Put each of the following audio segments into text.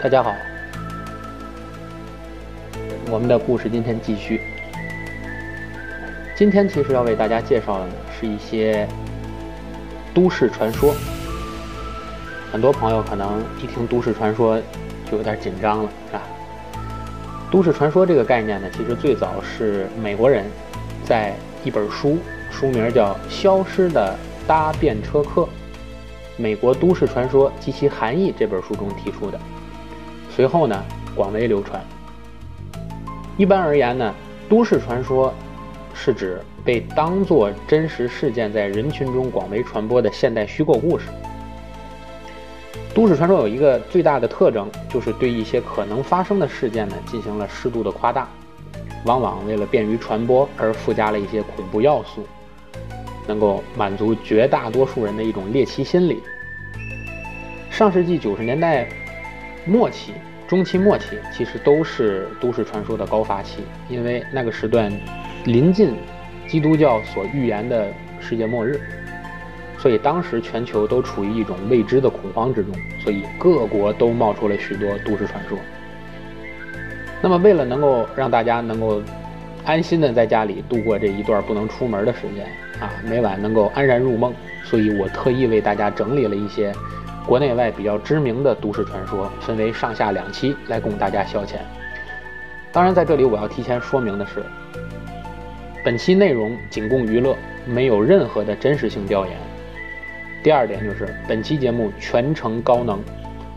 大家好，我们的故事今天继续。今天其实要为大家介绍的，是一些都市传说。很多朋友可能一听都市传说就有点紧张了，是吧？都市传说这个概念呢，其实最早是美国人在一本书，书名叫《消失的搭便车客：美国都市传说及其含义》这本书中提出的。随后呢，广为流传。一般而言呢，都市传说是指被当作真实事件在人群中广为传播的现代虚构故事。都市传说有一个最大的特征，就是对一些可能发生的事件呢进行了适度的夸大，往往为了便于传播而附加了一些恐怖要素，能够满足绝大多数人的一种猎奇心理。上世纪九十年代末期。中期末期其实都是都市传说的高发期，因为那个时段临近基督教所预言的世界末日，所以当时全球都处于一种未知的恐慌之中，所以各国都冒出了许多都市传说。那么为了能够让大家能够安心的在家里度过这一段不能出门的时间啊，每晚能够安然入梦，所以我特意为大家整理了一些。国内外比较知名的都市传说分为上下两期来供大家消遣。当然，在这里我要提前说明的是，本期内容仅供娱乐，没有任何的真实性调研。第二点就是本期节目全程高能，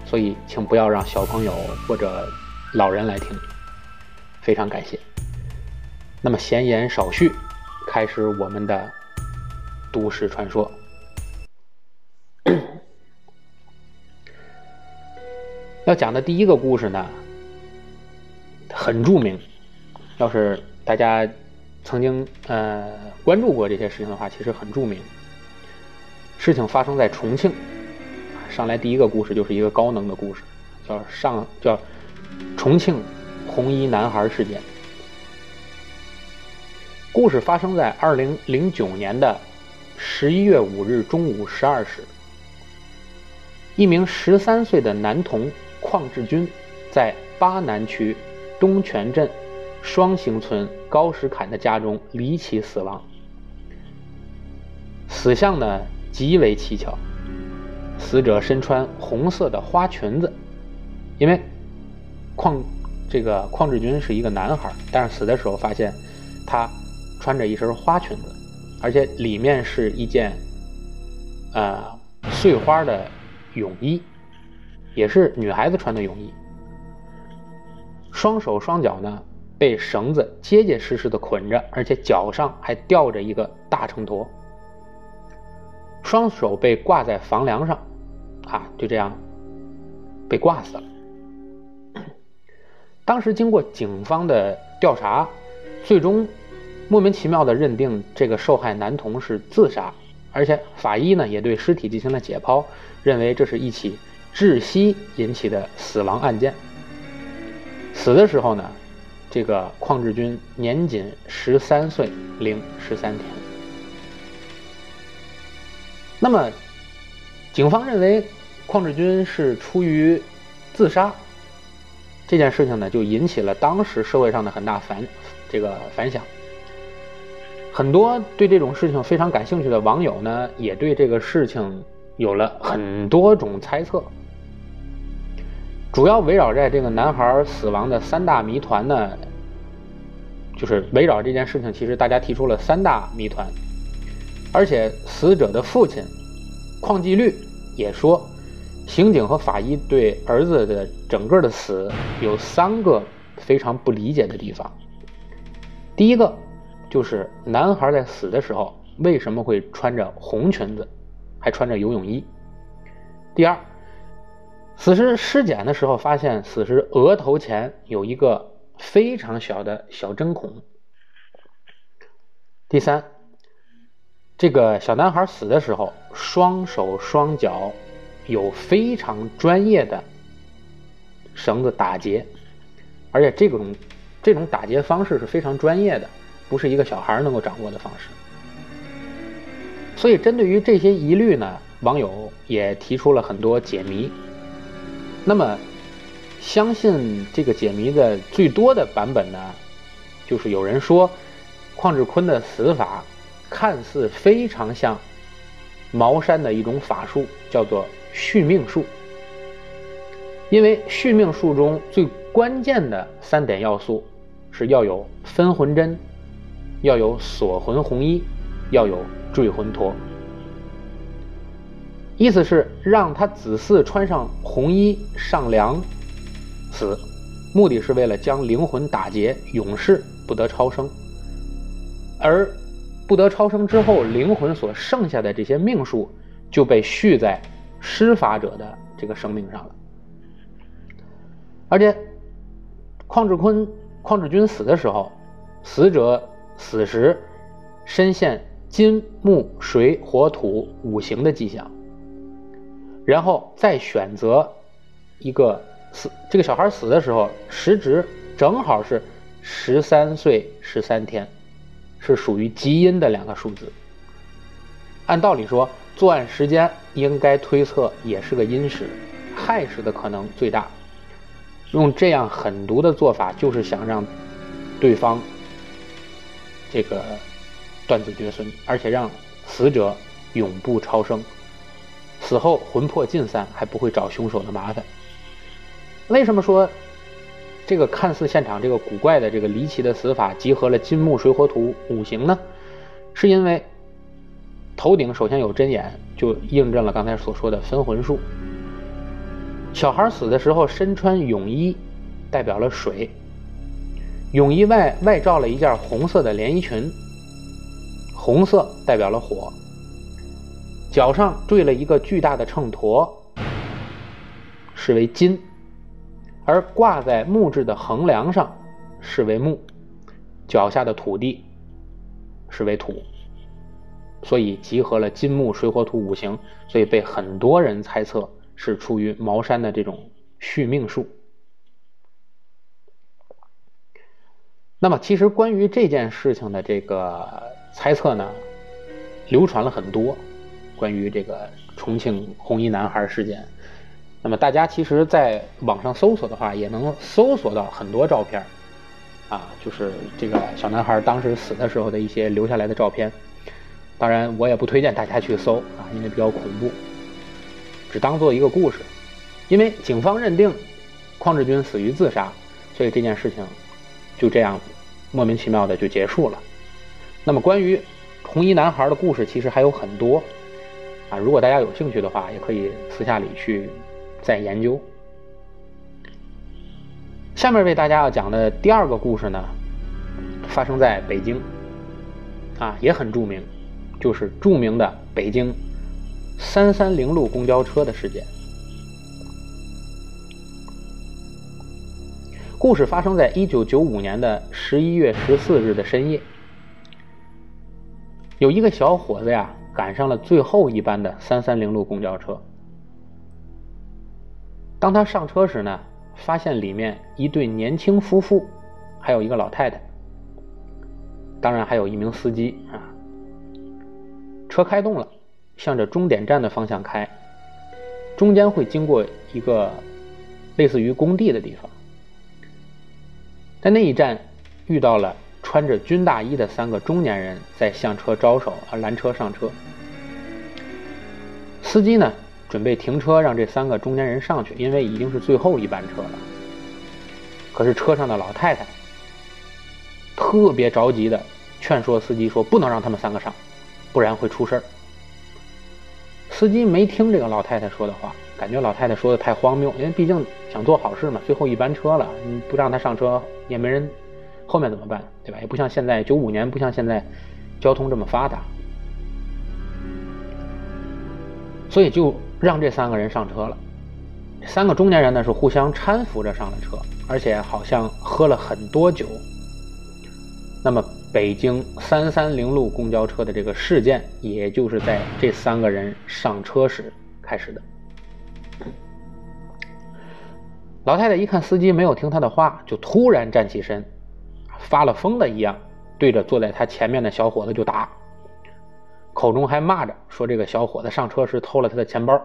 所以请不要让小朋友或者老人来听。非常感谢。那么闲言少叙，开始我们的都市传说。要讲的第一个故事呢，很著名。要是大家曾经呃关注过这些事情的话，其实很著名。事情发生在重庆，上来第一个故事就是一个高能的故事，叫上叫重庆红衣男孩事件。故事发生在二零零九年的十一月五日中午十二时，一名十三岁的男童。邝志军在巴南区东泉镇双星村高石坎的家中离奇死亡。死相呢极为蹊跷，死者身穿红色的花裙子，因为邝这个邝志军是一个男孩，但是死的时候发现他穿着一身花裙子，而且里面是一件呃碎花的泳衣。也是女孩子穿的泳衣，双手双脚呢被绳子结结实实的捆着，而且脚上还吊着一个大秤砣，双手被挂在房梁上，啊，就这样被挂死了。当时经过警方的调查，最终莫名其妙的认定这个受害男童是自杀，而且法医呢也对尸体进行了解剖，认为这是一起。窒息引起的死亡案件，死的时候呢，这个邝志军年仅十三岁零十三天。那么，警方认为邝志军是出于自杀，这件事情呢，就引起了当时社会上的很大反这个反响。很多对这种事情非常感兴趣的网友呢，也对这个事情有了很多种猜测。主要围绕在这个男孩死亡的三大谜团呢，就是围绕这件事情，其实大家提出了三大谜团，而且死者的父亲邝继律也说，刑警和法医对儿子的整个的死有三个非常不理解的地方。第一个就是男孩在死的时候为什么会穿着红裙子，还穿着游泳衣？第二。此时尸检的时候，发现死尸额头前有一个非常小的小针孔。第三，这个小男孩死的时候，双手双脚有非常专业的绳子打结，而且这种这种打结方式是非常专业的，不是一个小孩能够掌握的方式。所以，针对于这些疑虑呢，网友也提出了很多解谜。那么，相信这个解谜的最多的版本呢，就是有人说，邝志坤的死法看似非常像茅山的一种法术，叫做续命术。因为续命术中最关键的三点要素是要有分魂针，要有锁魂红衣，要有坠魂陀。意思是让他子嗣穿上红衣上梁死，目的是为了将灵魂打劫，永世不得超生。而不得超生之后，灵魂所剩下的这些命数就被续在施法者的这个生命上了。而且，邝志坤、邝志军死的时候，死者死时身现金、木、水、火、土五行的迹象，然后再选择一个死这个小孩死的时候时值正好是十三岁十三天，是属于极阴的两个数字。按道理说，作案时间应该推测也是个阴时，亥时的可能最大。用这样狠毒的做法，就是想让对方这个断子绝孙，而且让死者永不超生，死后魂魄尽散，还不会找凶手的麻烦。为什么说这个看似现场这个古怪的、这个离奇的死法，集合了金木水火土五行呢？是因为头顶首先有针眼，就印证了刚才所说的分魂术。小孩死的时候身穿泳衣，代表了水。泳衣外外罩了一件红色的连衣裙，红色代表了火。脚上坠了一个巨大的秤砣，是为金；而挂在木质的横梁上，是为木。脚下的土地是为土，所以集合了金木水火土五行，所以被很多人猜测。是出于茅山的这种续命术。那么，其实关于这件事情的这个猜测呢，流传了很多。关于这个重庆红衣男孩事件，那么大家其实在网上搜索的话，也能搜索到很多照片啊，就是这个小男孩当时死的时候的一些留下来的照片。当然，我也不推荐大家去搜啊，因为比较恐怖。只当做一个故事，因为警方认定邝志军死于自杀，所以这件事情就这样莫名其妙的就结束了。那么关于红衣男孩的故事，其实还有很多啊。如果大家有兴趣的话，也可以私下里去再研究。下面为大家要讲的第二个故事呢，发生在北京，啊，也很著名，就是著名的北京。三三零路公交车的事件，故事发生在一九九五年的十一月十四日的深夜。有一个小伙子呀，赶上了最后一班的三三零路公交车。当他上车时呢，发现里面一对年轻夫妇，还有一个老太太，当然还有一名司机啊。车开动了。向着终点站的方向开，中间会经过一个类似于工地的地方，在那一站遇到了穿着军大衣的三个中年人在向车招手，而拦车上车。司机呢准备停车让这三个中年人上去，因为已经是最后一班车了。可是车上的老太太特别着急的劝说司机说：“不能让他们三个上，不然会出事儿。”司机没听这个老太太说的话，感觉老太太说的太荒谬，因为毕竟想做好事嘛，最后一班车了，你不让他上车也没人，后面怎么办，对吧？也不像现在九五年，不像现在交通这么发达，所以就让这三个人上车了。三个中年人呢是互相搀扶着上了车，而且好像喝了很多酒。那么。北京三三零路公交车的这个事件，也就是在这三个人上车时开始的。老太太一看司机没有听她的话，就突然站起身，发了疯的一样，对着坐在他前面的小伙子就打，口中还骂着说：“这个小伙子上车时偷了他的钱包。”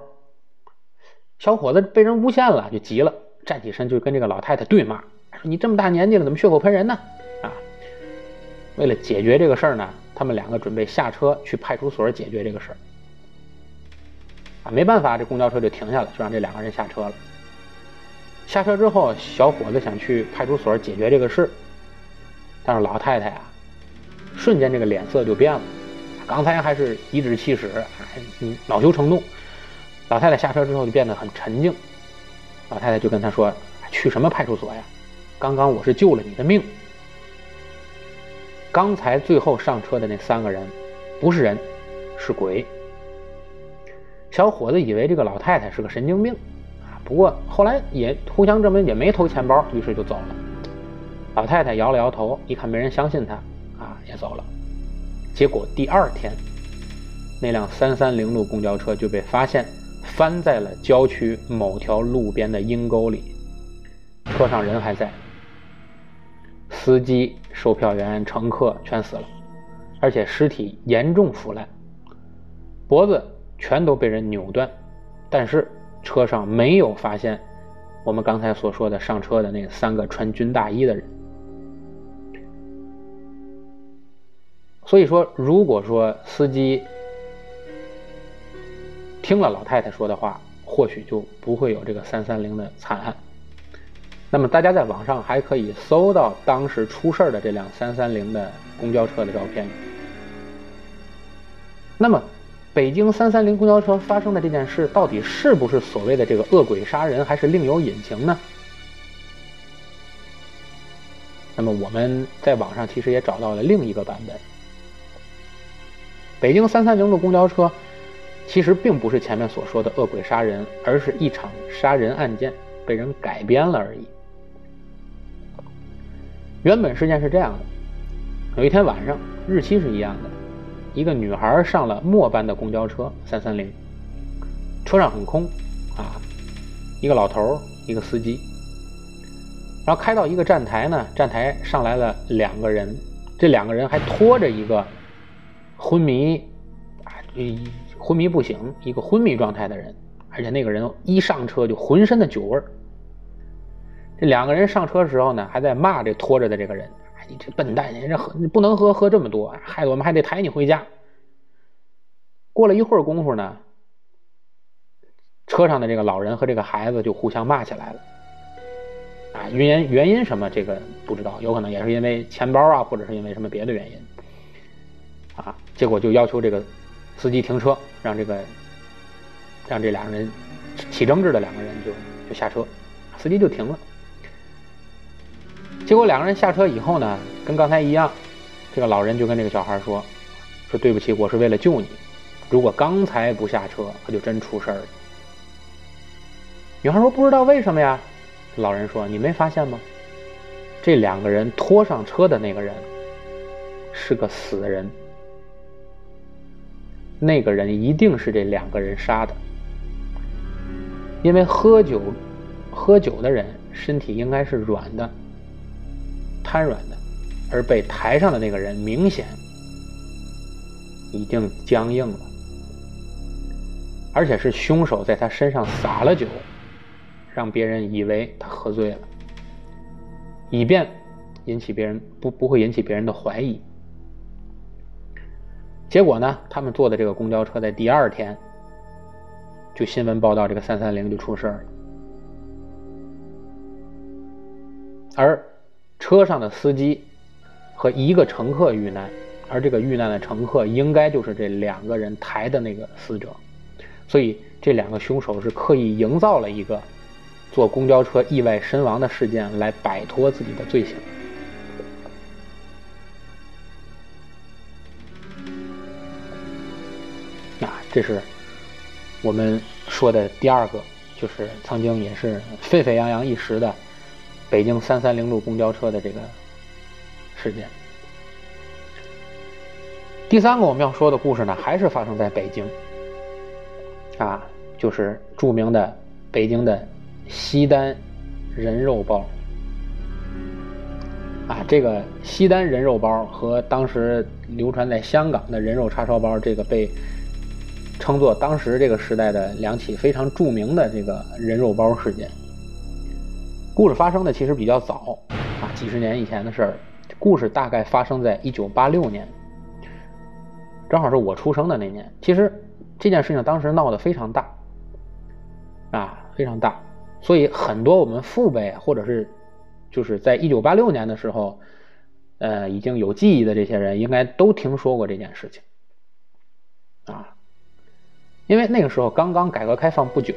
小伙子被人诬陷了，就急了，站起身就跟这个老太太对骂，说你这么大年纪了，怎么血口喷人呢？啊！为了解决这个事儿呢，他们两个准备下车去派出所解决这个事儿。啊，没办法，这公交车就停下了，就让这两个人下车了。下车之后，小伙子想去派出所解决这个事，但是老太太啊，瞬间这个脸色就变了。刚才还是颐指气使，还恼羞成怒，老太太下车之后就变得很沉静。老太太就跟他说：“去什么派出所呀？刚刚我是救了你的命。刚才最后上车的那三个人，不是人，是鬼。”小伙子以为这个老太太是个神经病。啊不过后来也互相证明也没偷钱包，于是就走了。老太太摇了摇头，一看没人相信她，啊，也走了。结果第二天，那辆三三零路公交车就被发现翻在了郊区某条路边的阴沟里，车上人还在，司机、售票员、乘客全死了，而且尸体严重腐烂，脖子全都被人扭断，但是。车上没有发现我们刚才所说的上车的那三个穿军大衣的人，所以说，如果说司机听了老太太说的话，或许就不会有这个三三零的惨案。那么，大家在网上还可以搜到当时出事的这辆三三零的公交车的照片。那么。北京三三零公交车发生的这件事，到底是不是所谓的这个恶鬼杀人，还是另有隐情呢？那么我们在网上其实也找到了另一个版本。北京三三零路公交车其实并不是前面所说的恶鬼杀人，而是一场杀人案件被人改编了而已。原本事件是这样的：有一天晚上，日期是一样的。一个女孩上了末班的公交车三三零，车上很空，啊，一个老头一个司机，然后开到一个站台呢，站台上来了两个人，这两个人还拖着一个昏迷，啊，昏迷不醒，一个昏迷状态的人，而且那个人一上车就浑身的酒味儿。这两个人上车的时候呢，还在骂这拖着的这个人。你这笨蛋，你这喝你不能喝，喝这么多，害得我们还得抬你回家。过了一会儿功夫呢，车上的这个老人和这个孩子就互相骂起来了。啊，原因原因什么这个不知道，有可能也是因为钱包啊，或者是因为什么别的原因。啊，结果就要求这个司机停车，让这个让这两个人起争执的两个人就就下车，司机就停了。结果两个人下车以后呢，跟刚才一样，这个老人就跟这个小孩说：“说对不起，我是为了救你。如果刚才不下车，可就真出事儿了。”女孩说：“不知道为什么呀？”老人说：“你没发现吗？这两个人拖上车的那个人是个死人，那个人一定是这两个人杀的，因为喝酒，喝酒的人身体应该是软的。”瘫软的，而被抬上的那个人明显已经僵硬了，而且是凶手在他身上撒了酒，让别人以为他喝醉了，以便引起别人不不会引起别人的怀疑。结果呢，他们坐的这个公交车在第二天就新闻报道，这个三三零就出事了，而。车上的司机和一个乘客遇难，而这个遇难的乘客应该就是这两个人抬的那个死者，所以这两个凶手是刻意营造了一个坐公交车意外身亡的事件来摆脱自己的罪行。这是我们说的第二个，就是曾经也是沸沸扬扬一时的。北京三三零路公交车的这个事件。第三个我们要说的故事呢，还是发生在北京，啊，就是著名的北京的西单人肉包。啊，这个西单人肉包和当时流传在香港的人肉叉烧包，这个被称作当时这个时代的两起非常著名的这个人肉包事件。故事发生的其实比较早啊，几十年以前的事儿。故事大概发生在一九八六年，正好是我出生的那年。其实这件事情当时闹得非常大，啊，非常大，所以很多我们父辈或者是就是在一九八六年的时候，呃，已经有记忆的这些人，应该都听说过这件事情，啊，因为那个时候刚刚改革开放不久，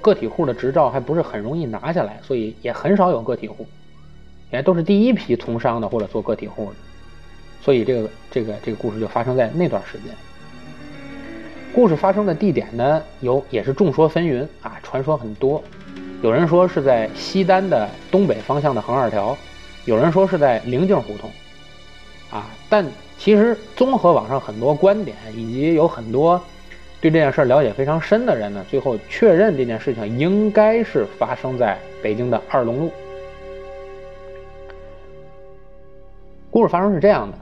个体户的执照还不是很容易拿下来，所以也很少有个体户。也都是第一批从商的或者做个体户的，所以这个这个这个故事就发生在那段时间。故事发生的地点呢，有也是众说纷纭啊，传说很多。有人说是在西单的东北方向的横二条，有人说是在灵境胡同，啊，但其实综合网上很多观点，以及有很多对这件事了解非常深的人呢，最后确认这件事情应该是发生在北京的二龙路。故事发生是这样的，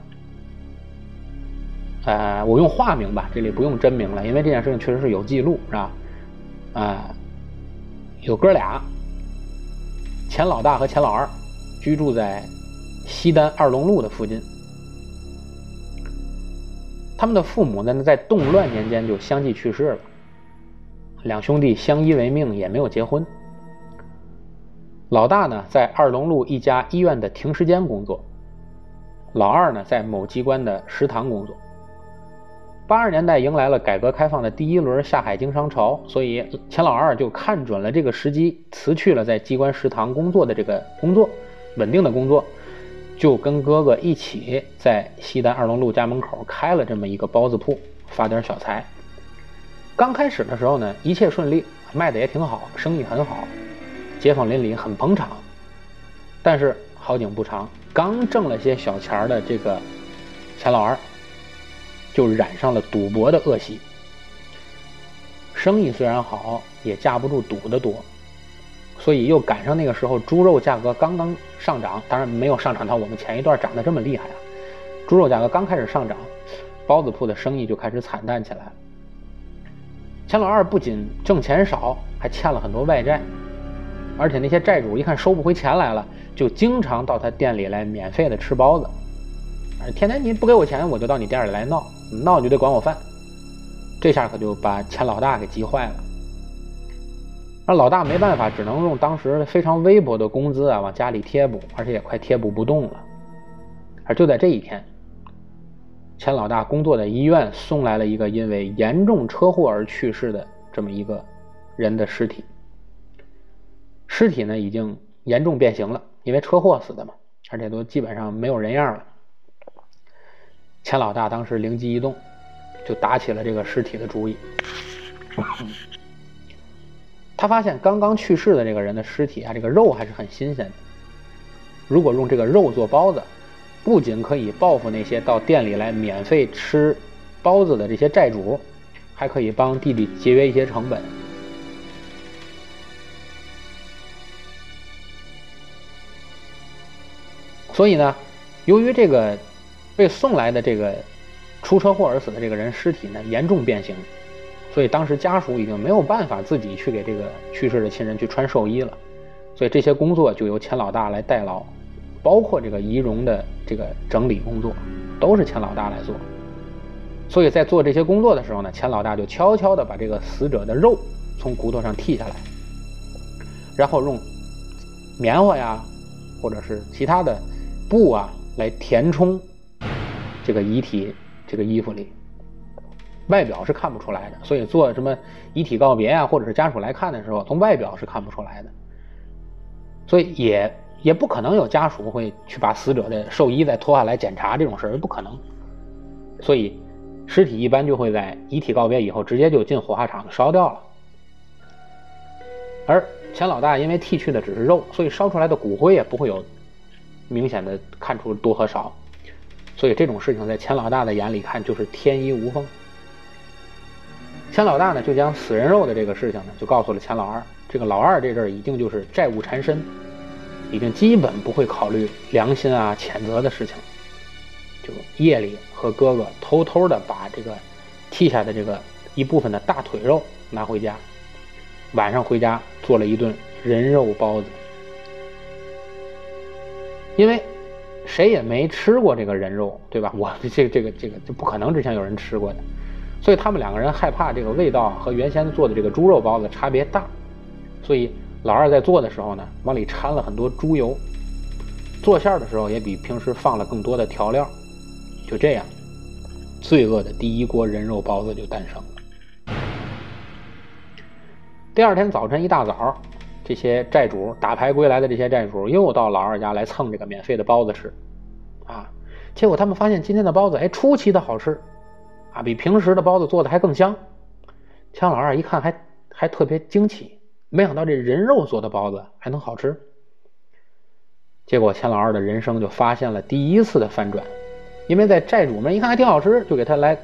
呃，我用化名吧，这里不用真名了，因为这件事情确实是有记录，是吧？啊，有哥俩，钱老大和钱老二，居住在西单二龙路的附近。他们的父母呢，在动乱年间就相继去世了，两兄弟相依为命，也没有结婚。老大呢，在二龙路一家医院的停尸间工作。老二呢，在某机关的食堂工作。八十年代迎来了改革开放的第一轮下海经商潮，所以钱老二就看准了这个时机，辞去了在机关食堂工作的这个工作，稳定的工作，就跟哥哥一起在西单二龙路家门口开了这么一个包子铺，发点小财。刚开始的时候呢，一切顺利，卖的也挺好，生意很好，街坊邻里很捧场。但是好景不长。刚挣了些小钱的这个钱老二，就染上了赌博的恶习。生意虽然好，也架不住赌的多，所以又赶上那个时候猪肉价格刚刚上涨，当然没有上涨到我们前一段涨得这么厉害啊。猪肉价格刚开始上涨，包子铺的生意就开始惨淡起来了。钱老二不仅挣钱少，还欠了很多外债，而且那些债主一看收不回钱来了。就经常到他店里来免费的吃包子，天天你不给我钱，我就到你店里来闹，闹就得管我饭。这下可就把钱老大给急坏了。那老大没办法，只能用当时非常微薄的工资啊往家里贴补，而且也快贴补不动了。而就在这一天，钱老大工作的医院送来了一个因为严重车祸而去世的这么一个人的尸体。尸体呢已经严重变形了。因为车祸死的嘛，而且都基本上没有人样了。钱老大当时灵机一动，就打起了这个尸体的主意。他发现刚刚去世的这个人的尸体啊，这个肉还是很新鲜的。如果用这个肉做包子，不仅可以报复那些到店里来免费吃包子的这些债主，还可以帮弟弟节约一些成本。所以呢，由于这个被送来的这个出车祸而死的这个人尸体呢严重变形，所以当时家属已经没有办法自己去给这个去世的亲人去穿寿衣了，所以这些工作就由钱老大来代劳，包括这个仪容的这个整理工作，都是钱老大来做。所以在做这些工作的时候呢，钱老大就悄悄地把这个死者的肉从骨头上剔下来，然后用棉花呀，或者是其他的。布啊，来填充这个遗体这个衣服里，外表是看不出来的。所以做什么遗体告别啊，或者是家属来看的时候，从外表是看不出来的。所以也也不可能有家属会去把死者的寿衣再脱下来检查这种事儿，不可能。所以尸体一般就会在遗体告别以后，直接就进火化场烧掉了。而钱老大因为剃去的只是肉，所以烧出来的骨灰也不会有。明显的看出多和少，所以这种事情在钱老大的眼里看就是天衣无缝。钱老大呢就将死人肉的这个事情呢就告诉了钱老二，这个老二这阵儿已经就是债务缠身，已经基本不会考虑良心啊谴责的事情，就夜里和哥哥偷偷的把这个剔下的这个一部分的大腿肉拿回家，晚上回家做了一顿人肉包子，因为谁也没吃过这个人肉，对吧？我这这个这个就不可能之前有人吃过的，所以他们两个人害怕这个味道和原先做的这个猪肉包子差别大，所以老二在做的时候呢，往里掺了很多猪油，做馅儿的时候也比平时放了更多的调料，就这样，罪恶的第一锅人肉包子就诞生了。第二天早晨一大早。这些债主打牌归来的这些债主又到老二家来蹭这个免费的包子吃，啊，结果他们发现今天的包子哎出奇的好吃，啊，比平时的包子做的还更香。钱老二一看还还特别惊奇，没想到这人肉做的包子还能好吃。结果钱老二的人生就发现了第一次的反转，因为在债主们一看还挺好吃，就给他来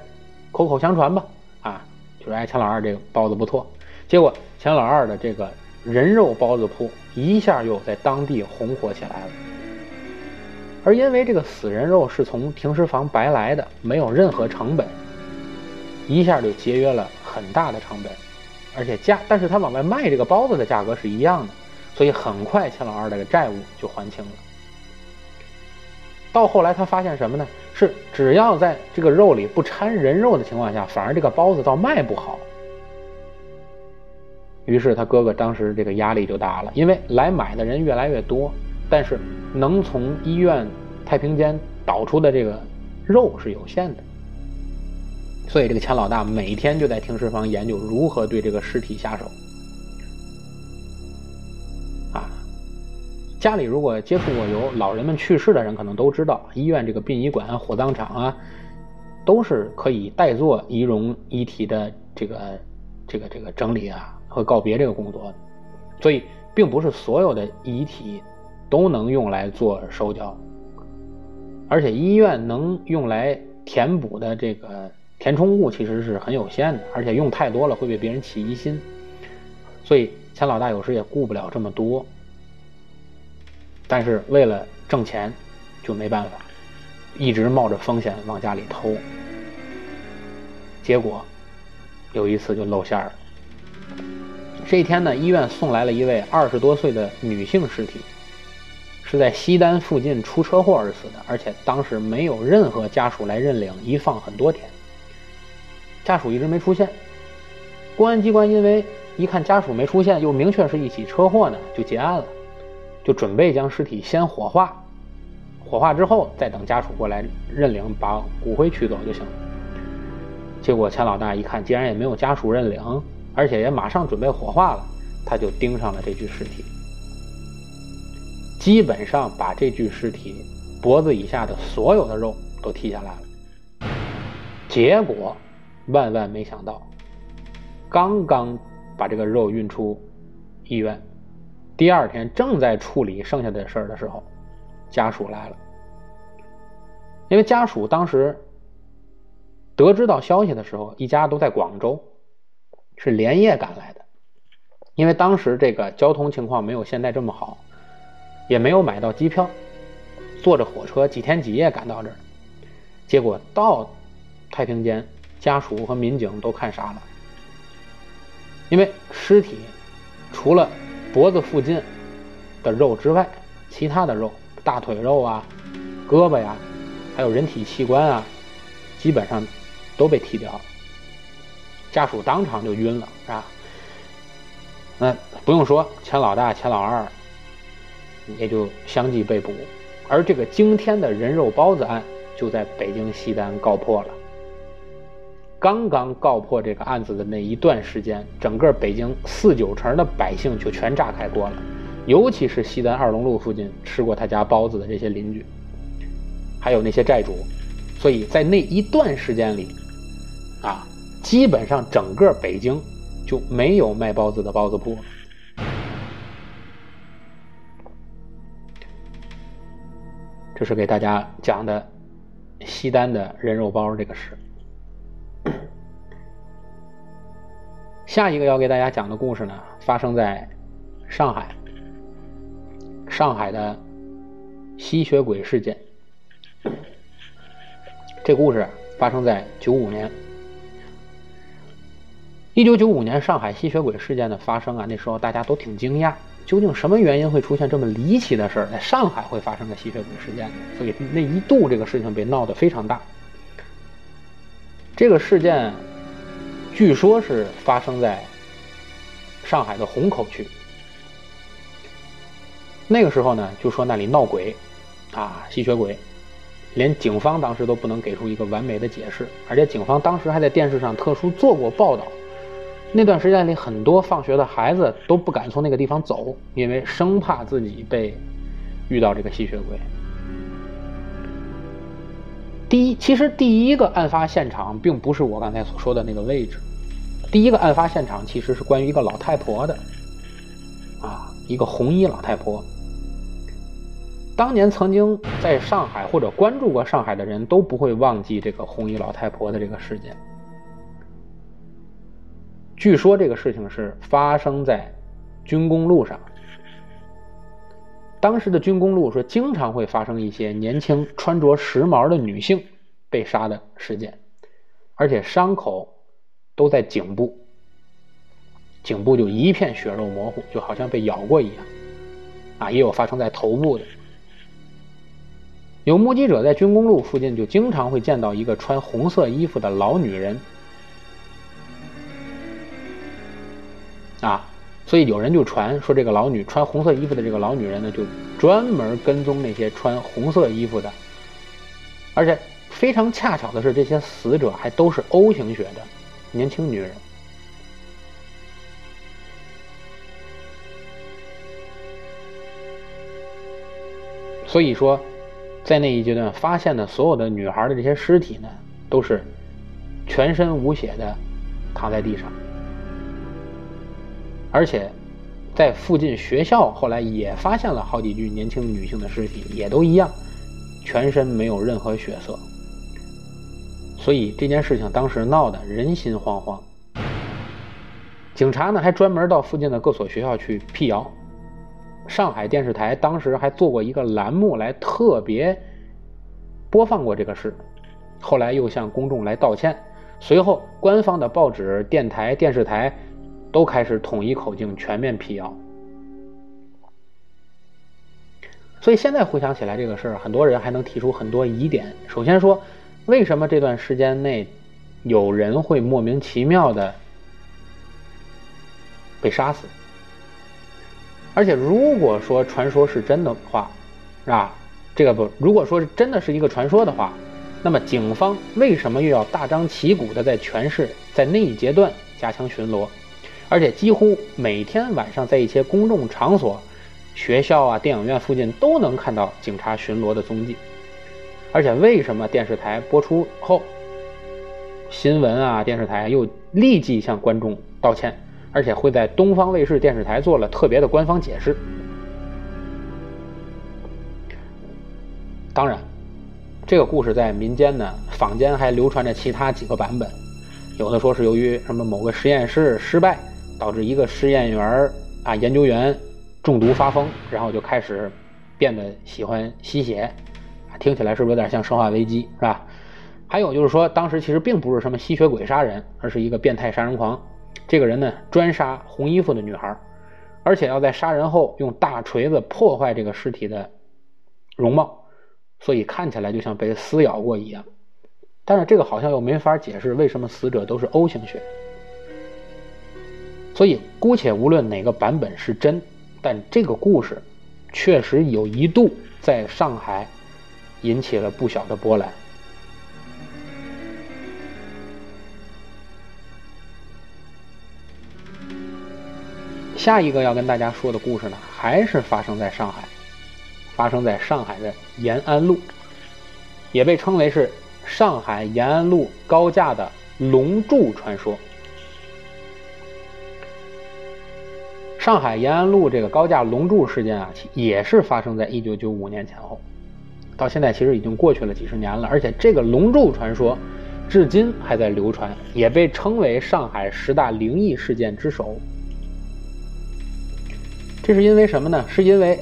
口口相传吧，啊，就说哎钱老二这个包子不错。结果钱老二的这个。人肉包子铺一下又在当地红火起来了，而因为这个死人肉是从停尸房白来的，没有任何成本，一下就节约了很大的成本，而且价，但是他往外卖这个包子的价格是一样的，所以很快钱老二这个债务就还清了。到后来他发现什么呢？是只要在这个肉里不掺人肉的情况下，反而这个包子倒卖不好。于是他哥哥当时这个压力就大了，因为来买的人越来越多，但是能从医院太平间导出的这个肉是有限的，所以这个钱老大每天就在停尸房研究如何对这个尸体下手。啊，家里如果接触过有老人们去世的人，可能都知道，医院这个殡仪馆、火葬场啊，都是可以代做仪容遗体的这个这个这个整理啊。和告别这个工作，所以并不是所有的遗体都能用来做手脚，而且医院能用来填补的这个填充物其实是很有限的，而且用太多了会被别人起疑心，所以钱老大有时也顾不了这么多，但是为了挣钱就没办法，一直冒着风险往家里偷，结果有一次就露馅了。这一天呢，医院送来了一位二十多岁的女性尸体，是在西单附近出车祸而死的，而且当时没有任何家属来认领，一放很多天，家属一直没出现。公安机关因为一看家属没出现，又明确是一起车祸呢，就结案了，就准备将尸体先火化，火化之后再等家属过来认领，把骨灰取走就行。结果钱老大一看，既然也没有家属认领。而且也马上准备火化了，他就盯上了这具尸体，基本上把这具尸体脖子以下的所有的肉都剔下来了。结果万万没想到，刚刚把这个肉运出医院，第二天正在处理剩下的事儿的时候，家属来了。因为家属当时得知到消息的时候，一家都在广州。是连夜赶来的，因为当时这个交通情况没有现在这么好，也没有买到机票，坐着火车几天几夜赶到这儿，结果到太平间，家属和民警都看傻了，因为尸体除了脖子附近的肉之外，其他的肉，大腿肉啊、胳膊呀，还有人体器官啊，基本上都被剃掉了。家属当场就晕了，是吧？那不用说，钱老大、钱老二也就相继被捕，而这个惊天的人肉包子案就在北京西单告破了。刚刚告破这个案子的那一段时间，整个北京四九城的百姓就全炸开锅了，尤其是西单二龙路附近吃过他家包子的这些邻居，还有那些债主，所以在那一段时间里，啊。基本上整个北京就没有卖包子的包子铺。这是给大家讲的西单的人肉包这个事。下一个要给大家讲的故事呢，发生在上海，上海的吸血鬼事件。这故事发生在九五年。一九九五年上海吸血鬼事件的发生啊，那时候大家都挺惊讶，究竟什么原因会出现这么离奇的事儿，在上海会发生个吸血鬼事件？所以那一度这个事情被闹得非常大。这个事件据说是发生在上海的虹口区。那个时候呢，就说那里闹鬼，啊，吸血鬼，连警方当时都不能给出一个完美的解释，而且警方当时还在电视上特殊做过报道。那段时间里，很多放学的孩子都不敢从那个地方走，因为生怕自己被遇到这个吸血鬼。第一，其实第一个案发现场并不是我刚才所说的那个位置，第一个案发现场其实是关于一个老太婆的，啊，一个红衣老太婆。当年曾经在上海或者关注过上海的人都不会忘记这个红衣老太婆的这个事件。据说这个事情是发生在军工路上，当时的军工路说经常会发生一些年轻穿着时髦的女性被杀的事件，而且伤口都在颈部，颈部就一片血肉模糊，就好像被咬过一样，啊，也有发生在头部的。有目击者在军工路附近就经常会见到一个穿红色衣服的老女人，啊，所以有人就传说这个老女穿红色衣服的这个老女人呢，就专门跟踪那些穿红色衣服的，而且非常恰巧的是，这些死者还都是 O 型血的年轻女人，所以说。在那一阶段发现的所有的女孩的这些尸体呢，都是全身无血的躺在地上，而且在附近学校后来也发现了好几具年轻女性的尸体，也都一样，全身没有任何血色。所以这件事情当时闹得人心惶惶，警察呢还专门到附近的各所学校去辟谣。上海电视台当时还做过一个栏目来特别播放过这个事，后来又向公众来道歉。随后，官方的报纸、电台、电视台都开始统一口径，全面辟谣。所以现在回想起来这个事儿，很多人还能提出很多疑点。首先说，为什么这段时间内有人会莫名其妙的被杀死？而且，如果说传说是真的话，是吧？这个不，如果说是真的是一个传说的话，那么警方为什么又要大张旗鼓的在全市在那一阶段加强巡逻，而且几乎每天晚上在一些公众场所、学校啊、电影院附近都能看到警察巡逻的踪迹？而且为什么电视台播出后，新闻啊、电视台又立即向观众道歉？而且会在东方卫视电视台做了特别的官方解释。当然，这个故事在民间呢，坊间还流传着其他几个版本。有的说是由于什么某个实验室失败，导致一个实验员啊研究员中毒发疯，然后就开始变得喜欢吸血。听起来是不是有点像《生化危机》是吧？还有就是说，当时其实并不是什么吸血鬼杀人，而是一个变态杀人狂。这个人呢，专杀红衣服的女孩，而且要在杀人后用大锤子破坏这个尸体的容貌，所以看起来就像被撕咬过一样。但是这个好像又没法解释为什么死者都是 O 型血。所以姑且无论哪个版本是真，但这个故事确实有一度在上海引起了不小的波澜。下一个要跟大家说的故事呢，还是发生在上海，发生在上海的延安路，也被称为是上海延安路高架的龙柱传说。上海延安路这个高架龙柱事件啊，也是发生在一九九五年前后，到现在其实已经过去了几十年了，而且这个龙柱传说至今还在流传，也被称为上海十大灵异事件之首。这是因为什么呢？是因为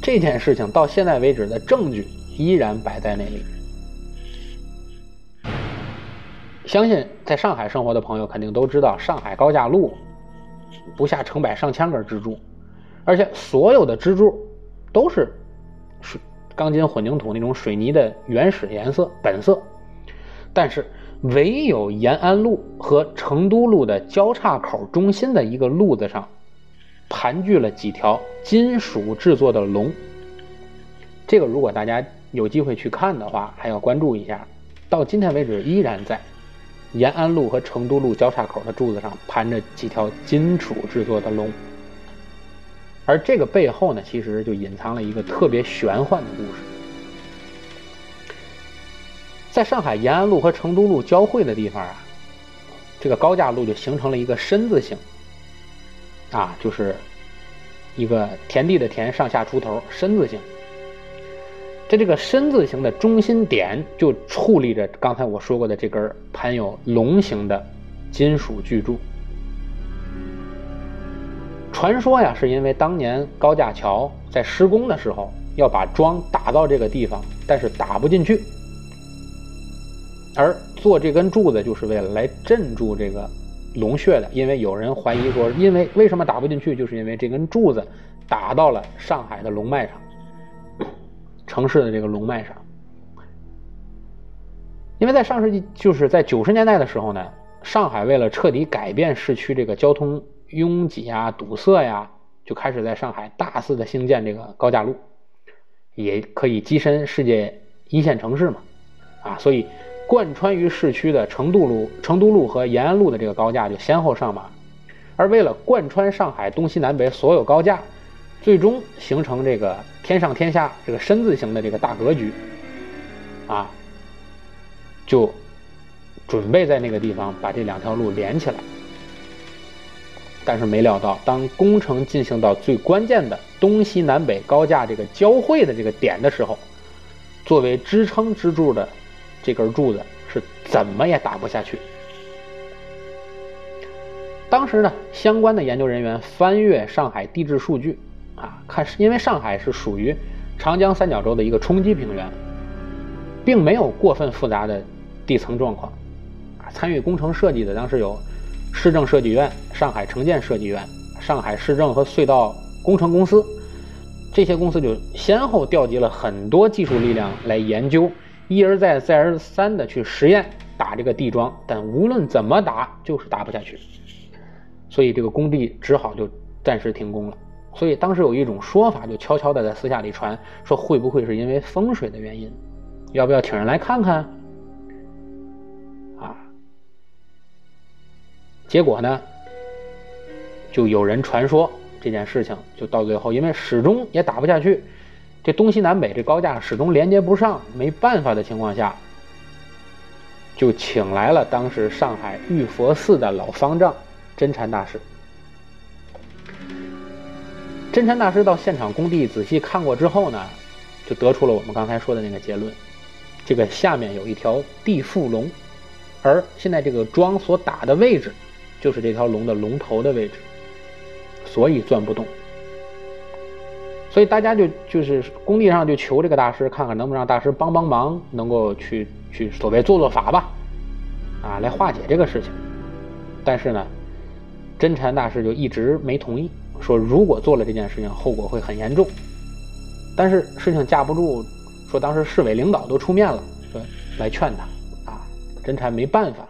这件事情到现在为止的证据依然摆在那里。相信在上海生活的朋友肯定都知道，上海高架路不下成百上千根支柱，而且所有的支柱都是钢筋混凝土那种水泥的原始颜色本色，但是唯有延安路和成都路的交叉口中心的一个路子上，盘踞了几条金属制作的龙。这个如果大家有机会去看的话，还要关注一下。到今天为止，依然在延安路和成都路交叉口的柱子上盘着几条金属制作的龙，而这个背后呢，其实就隐藏了一个特别玄幻的故事。在上海延安路和成都路交汇的地方啊，这个高架路就形成了一个深字形，啊，就是一个田地的田上下出头深字形。在这个深字形的中心点，就矗立着刚才我说过的这根盘有龙形的金属巨柱。传说呀，是因为当年高架桥在施工的时候要把桩打到这个地方，但是打不进去，而做这根柱子就是为了来镇住这个龙穴的。因为有人怀疑说，因为为什么打不进去，就是因为这根柱子打到了上海的龙脉上。城市的这个龙脉上，因为在上世纪，就是在九十年代的时候呢，上海为了彻底改变市区这个交通拥挤啊、堵塞呀，就开始在上海大肆的兴建这个高架路，也可以跻身世界一线城市嘛，啊，所以贯穿于市区的成都路、成都路和延安路的这个高架就先后上马，而为了贯穿上海东西南北所有高架。最终形成这个天上天下这个深字形的这个大格局，啊，就准备在那个地方把这两条路连起来。但是没料到，当工程进行到最关键的东西南北高架这个交汇的这个点的时候，作为支撑支柱的这根柱子是怎么也打不下去。当时呢，相关的研究人员翻阅上海地质数据。啊，看，因为上海是属于长江三角洲的一个冲积平原，并没有过分复杂的地层状况。啊，参与工程设计的当时有市政设计院、上海城建设计院、上海市政和隧道工程公司，这些公司就先后调集了很多技术力量来研究，一而再、再而三的去实验打这个地桩，但无论怎么打，就是打不下去，所以这个工地只好就暂时停工了。所以当时有一种说法，就悄悄的在私下里传，说会不会是因为风水的原因？要不要请人来看看？结果呢，就有人传说这件事情，就到最后，因为始终也打不下去，这东西南北这高架始终连接不上，没办法的情况下，就请来了当时上海玉佛寺的老方丈真禅大师。真禅大师到现场工地仔细看过之后呢，就得出了我们刚才说的那个结论：这个下面有一条地缚龙，而现在这个桩所打的位置，就是这条龙的龙头的位置，所以钻不动。所以大家就就是工地上就求这个大师，看看能不能让大师帮帮忙，能够去去所谓做做法吧，啊，来化解这个事情。但是呢，真禅大师就一直没同意。说如果做了这件事情，后果会很严重。但是事情架不住，说当时市委领导都出面了，说来劝他，啊，真禅没办法，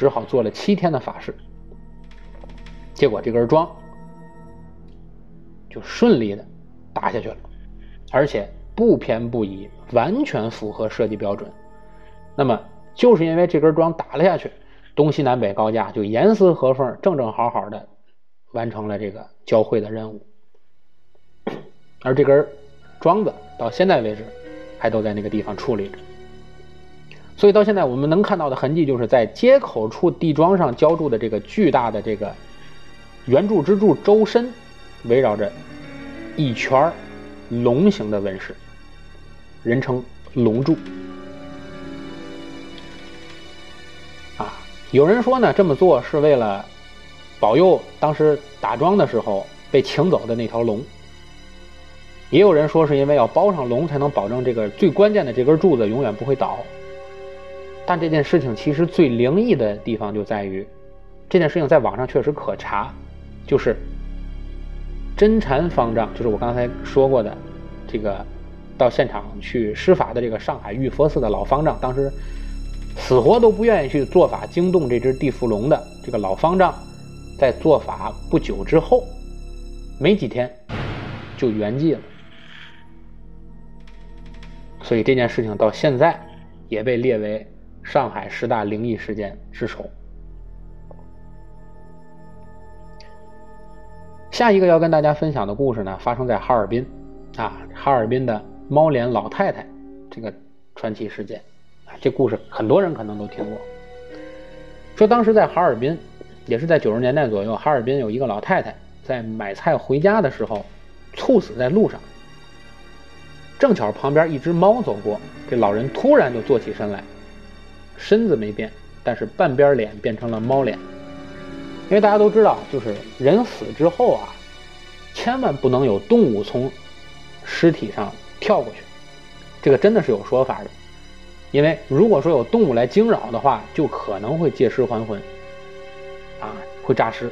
只好做了七天的法事。结果这根桩就顺利的打下去了，而且不偏不倚，完全符合设计标准。那么就是因为这根桩打了下去，东西南北高架就严丝合缝、正正好好的。完成了这个交汇的任务，而这根桩子到现在为止还都在那个地方矗立着。所以到现在我们能看到的痕迹，就是在接口处地桩上浇筑的这个巨大的这个圆柱支柱周身，围绕着一圈龙形的纹饰，人称龙柱。啊，有人说呢，这么做是为了。保佑当时打桩的时候被请走的那条龙，也有人说是因为要包上龙才能保证这个最关键的这根柱子永远不会倒。但这件事情其实最灵异的地方就在于，这件事情在网上确实可查，就是真禅方丈，就是我刚才说过的这个到现场去施法的这个上海玉佛寺的老方丈，当时死活都不愿意去做法惊动这只地缚龙的这个老方丈，在做法不久之后，没几天就圆寂了。所以这件事情到现在也被列为上海十大灵异事件之首。下一个要跟大家分享的故事呢，发生在哈尔滨，啊，哈尔滨的猫脸老太太这个传奇事件，这故事很多人可能都听过。说当时在哈尔滨，也是在九十年代左右，哈尔滨有一个老太太在买菜回家的时候，猝死在路上。正巧旁边一只猫走过，这老人突然就坐起身来，身子没变，但是半边脸变成了猫脸。因为大家都知道，就是人死之后啊，千万不能有动物从尸体上跳过去，这个真的是有说法的。因为如果说有动物来惊扰的话，就可能会借尸还魂，啊，会诈尸。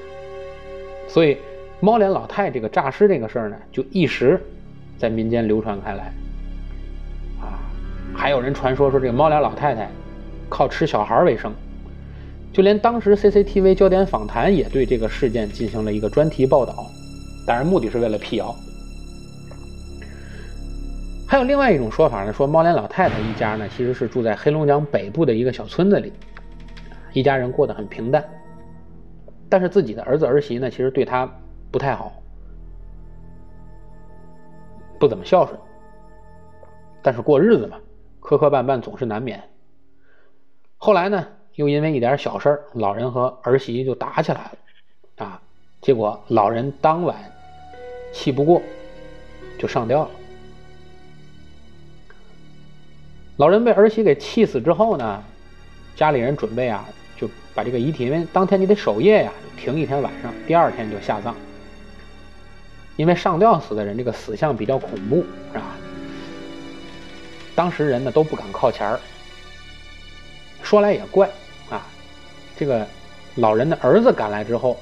所以猫脸老太这个诈尸这个事儿呢，就一时。在民间流传开来，啊，还有人传说说这个猫脸老太太靠吃小孩为生，就连当时 CCTV 焦点访谈也对这个事件进行了一个专题报道，当然目的是为了辟谣。还有另外一种说法呢，说猫脸老太太一家呢其实是住在黑龙江北部的一个小村子里，一家人过得很平淡，但是自己的儿子儿媳呢其实对她不太好。不怎么孝顺，但是过日子嘛，磕磕绊绊总是难免。后来呢，又因为一点小事老人和儿媳就打起来了，啊，结果老人当晚气不过，就上吊了。老人被儿媳给气死之后呢，家里人准备啊，就把这个遗体，因为当天你得守夜呀，停一天晚上，第二天就下葬。因为上吊死的人，这个死相比较恐怖，是吧？当时人呢都不敢靠前儿。说来也怪啊，这个老人的儿子赶来之后，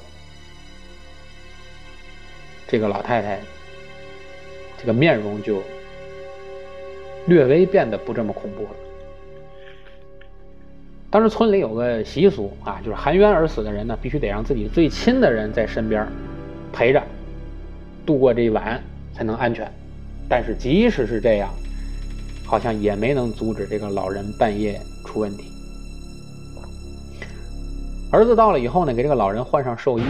这个老太太这个面容就略微变得不这么恐怖了。当时村里有个习俗啊，就是含冤而死的人呢，必须得让自己最亲的人在身边陪着。度过这一晚才能安全，但是即使是这样，好像也没能阻止这个老人半夜出问题。儿子到了以后呢，给这个老人换上寿衣，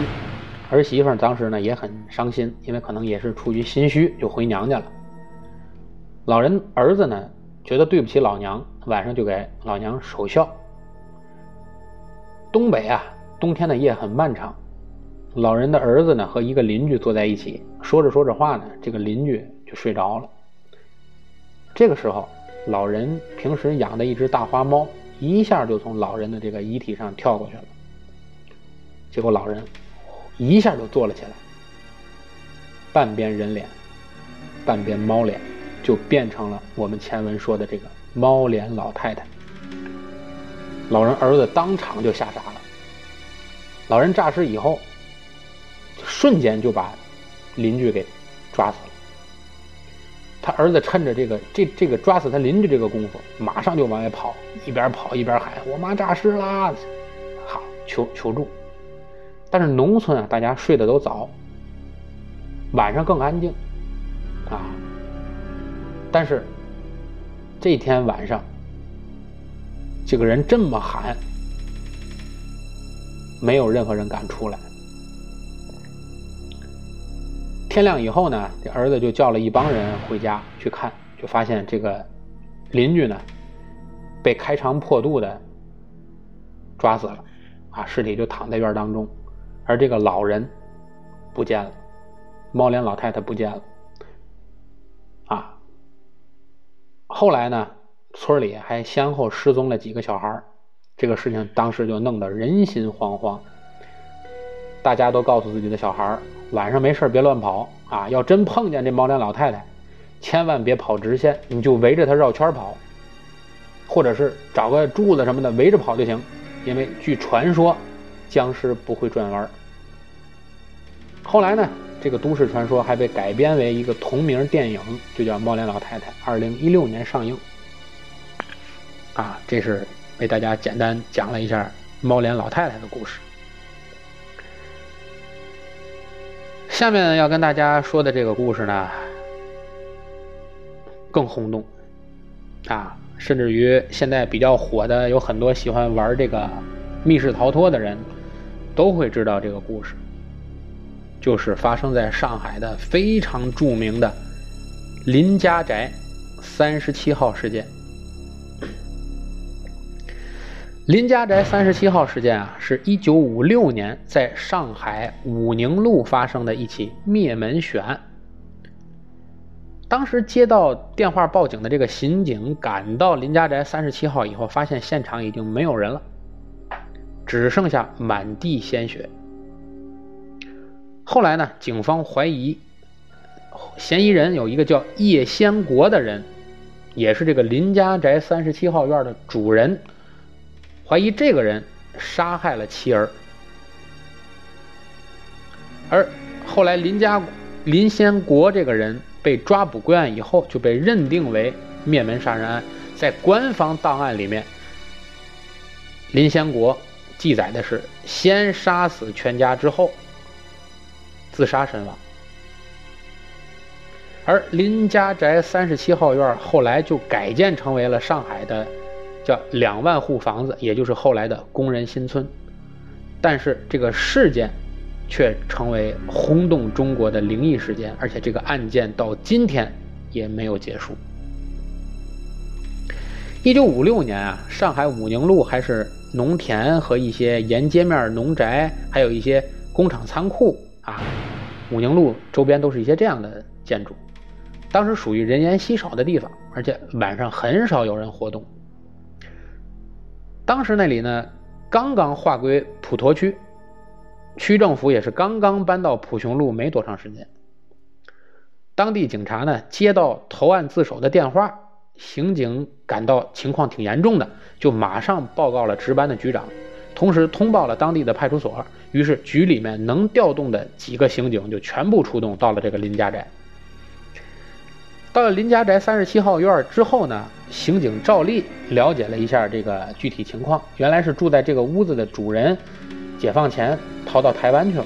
儿媳妇当时呢也很伤心，因为可能也是出于心虚，就回娘家了。老人儿子呢觉得对不起老娘，晚上就给老娘守孝。东北啊，冬天的夜很漫长。老人的儿子呢和一个邻居坐在一起，说着说着话呢，这个邻居就睡着了。这个时候，老人平时养的一只大花猫一下就从老人的这个遗体上跳过去了。结果老人一下就坐了起来，半边人脸，半边猫脸，就变成了我们前文说的这个猫脸老太太。老人儿子当场就吓傻了。老人诈尸以后。瞬间就把邻居给抓死了。他儿子趁着这个这这个抓死他邻居这个功夫，马上就往外跑，一边跑一边喊：“我妈诈尸啦！”好求求助。但是农村啊，大家睡得都早，晚上更安静啊。但是这天晚上，这个人这么喊，没有任何人敢出来。天亮以后呢，这儿子就叫了一帮人回家去看，就发现这个邻居呢被开肠破肚的抓死了，啊，尸体就躺在院当中，而这个老人不见了，猫脸老太太不见了，啊，后来呢，村里还先后失踪了几个小孩这个事情当时就弄得人心惶惶，大家都告诉自己的小孩晚上没事别乱跑啊！要真碰见这猫脸老太太，千万别跑直线，你就围着她绕圈跑。或者是找个柱子什么的围着跑就行，因为据传说，僵尸不会转弯。后来呢，这个都市传说还被改编为一个同名电影，就叫《猫脸老太太》，二零一六年上映。啊，这是为大家简单讲了一下猫脸老太太的故事。下面要跟大家说的这个故事呢，更轰动啊！甚至于现在比较火的，有很多喜欢玩这个密室逃脱的人，都会知道这个故事，就是发生在上海的非常著名的林家宅三十七号事件。林家宅三十七号事件啊，是一九五六年在上海武宁路发生的一起灭门血案。当时接到电话报警的这个刑警赶到林家宅三十七号以后，发现现场已经没有人了，只剩下满地鲜血。后来呢，警方怀疑嫌疑人有一个叫叶先国的人，也是这个林家宅三十七号院的主人。怀疑这个人杀害了妻儿，而后来林家林先国这个人被抓捕归案以后，就被认定为灭门杀人案。在官方档案里面，林先国记载的是先杀死全家之后自杀身亡，而林家宅三十七号院后来就改建成为了上海的。叫两万户房子，也就是后来的工人新村，但是这个事件却成为轰动中国的灵异事件，而且这个案件到今天也没有结束。一九五六年啊，上海武宁路还是农田和一些沿街面农宅，还有一些工厂仓库啊，武宁路周边都是一些这样的建筑，当时属于人烟稀少的地方，而且晚上很少有人活动。当时那里呢，刚刚划归普陀区，区政府也是刚刚搬到普雄路没多长时间。当地警察呢接到投案自首的电话，刑警感到情况挺严重的，就马上报告了值班的局长，同时通报了当地的派出所。于是局里面能调动的几个刑警就全部出动到了这个林家宅。到了林家宅三十七号院之后呢，刑警照例了解了一下这个具体情况。原来是住在这个屋子的主人，解放前逃到台湾去了。